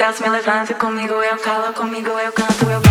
Deus me levanta comigo eu calo, comigo eu canto, eu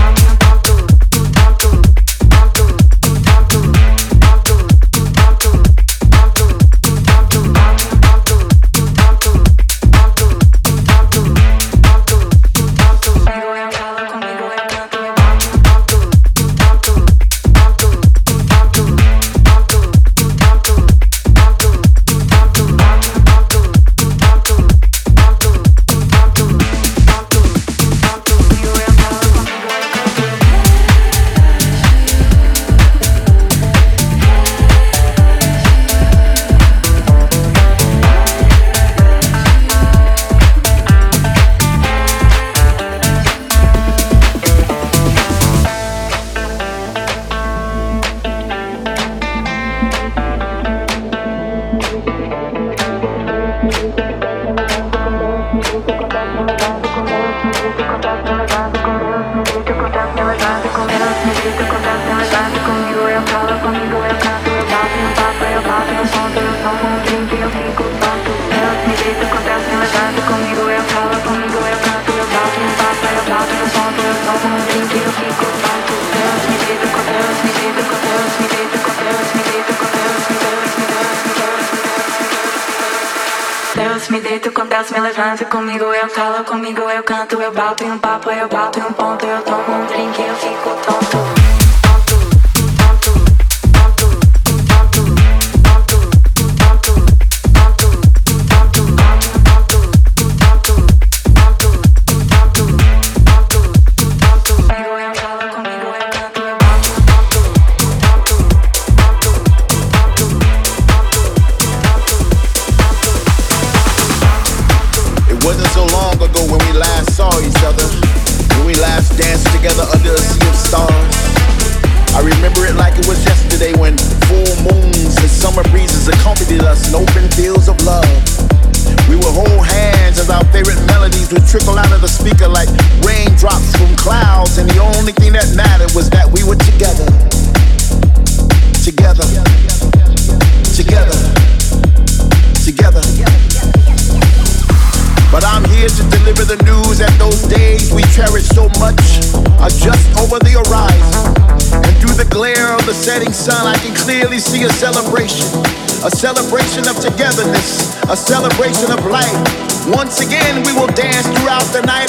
the night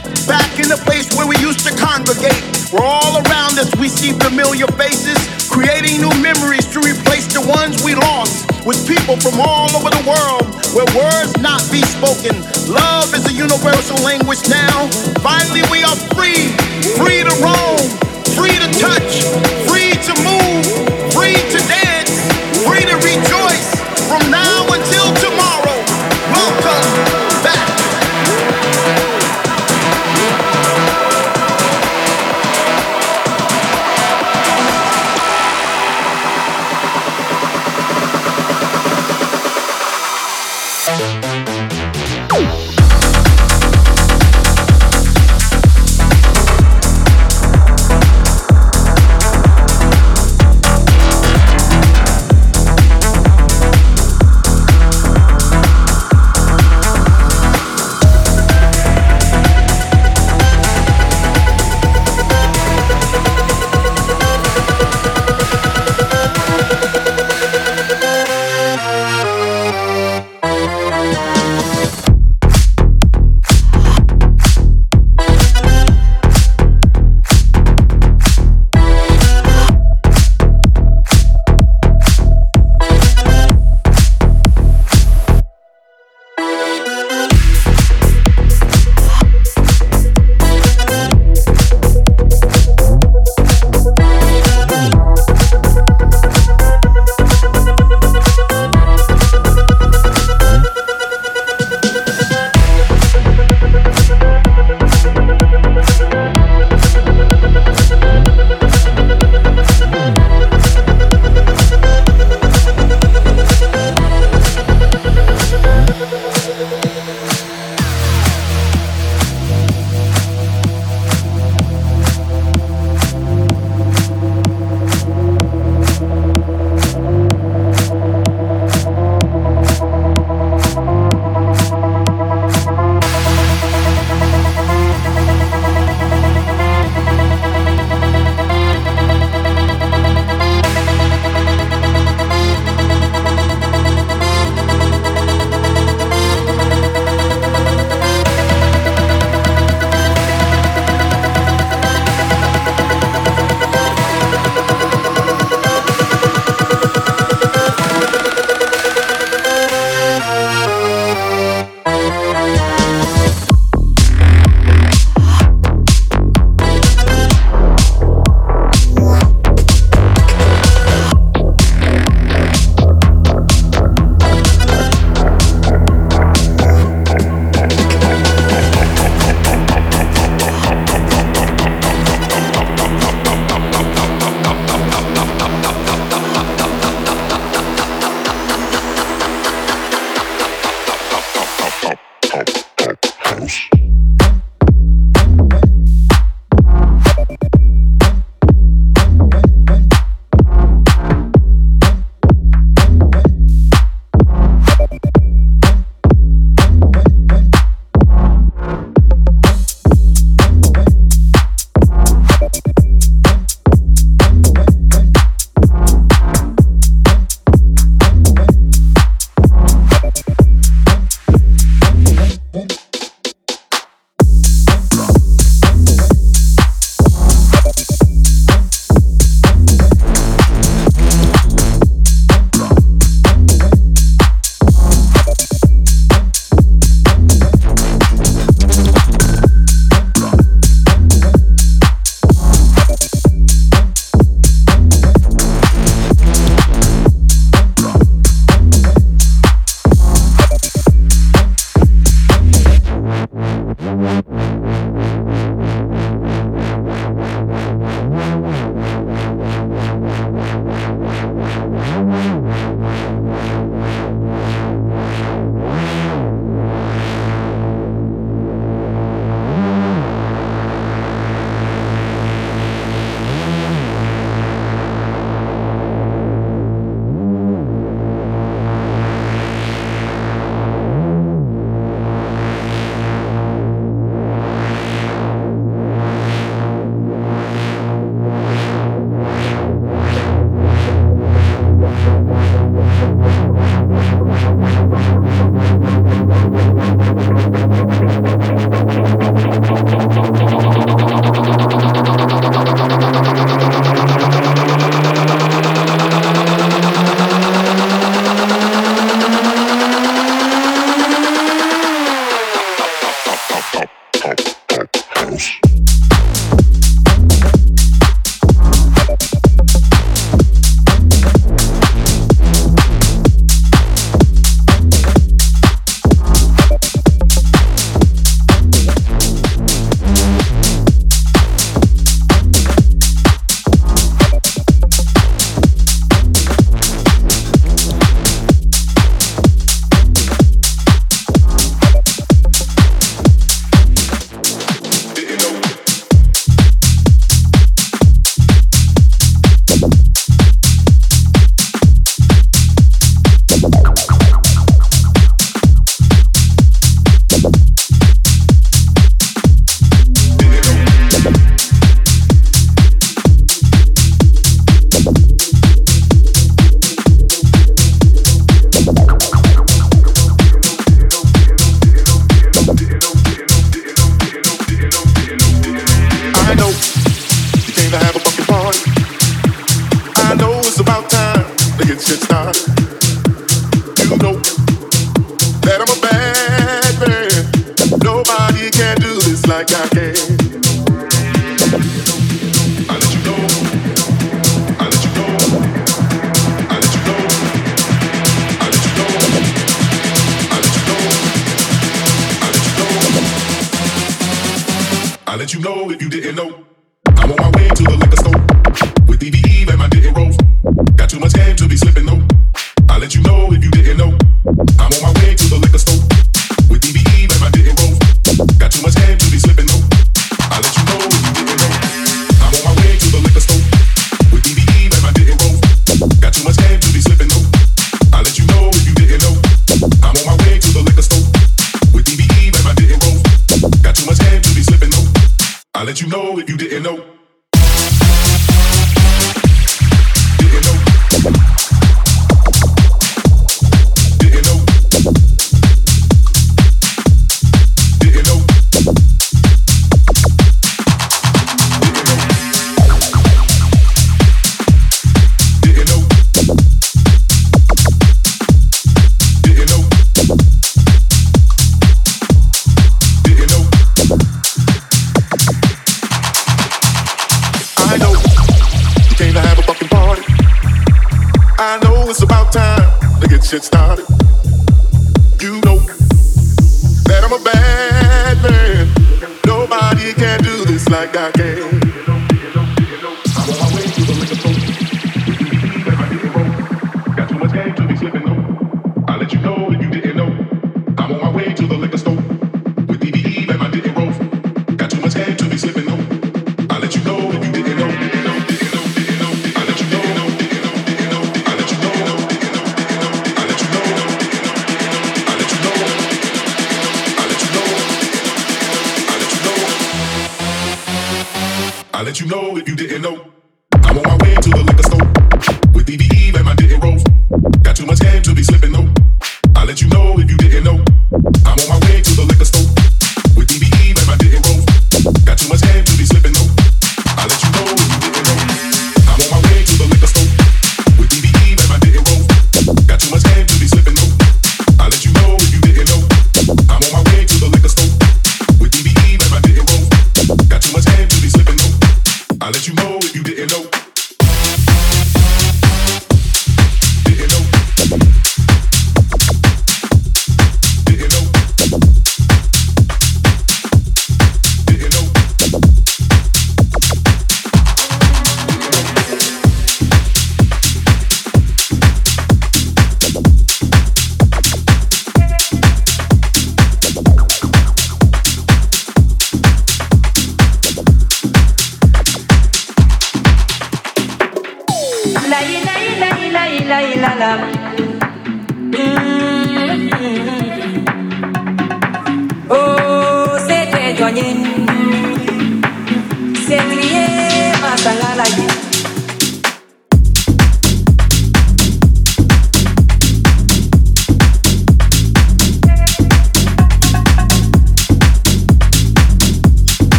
back in the place where we used to congregate. We're all around us, we see familiar faces, creating new memories to replace the ones we lost with people from all over the world where words not be spoken. Love is a universal language now. Finally, we are free, free to roam, free to touch, free to move, free to dance, free to rejoice from now until tomorrow.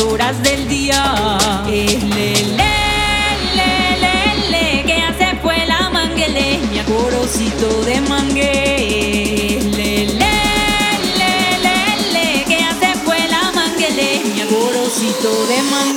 horas del día. Es que hace fue la manguele, mi acorocito de mangue. Es que hace fue la manguele, mi acorocito de mangue.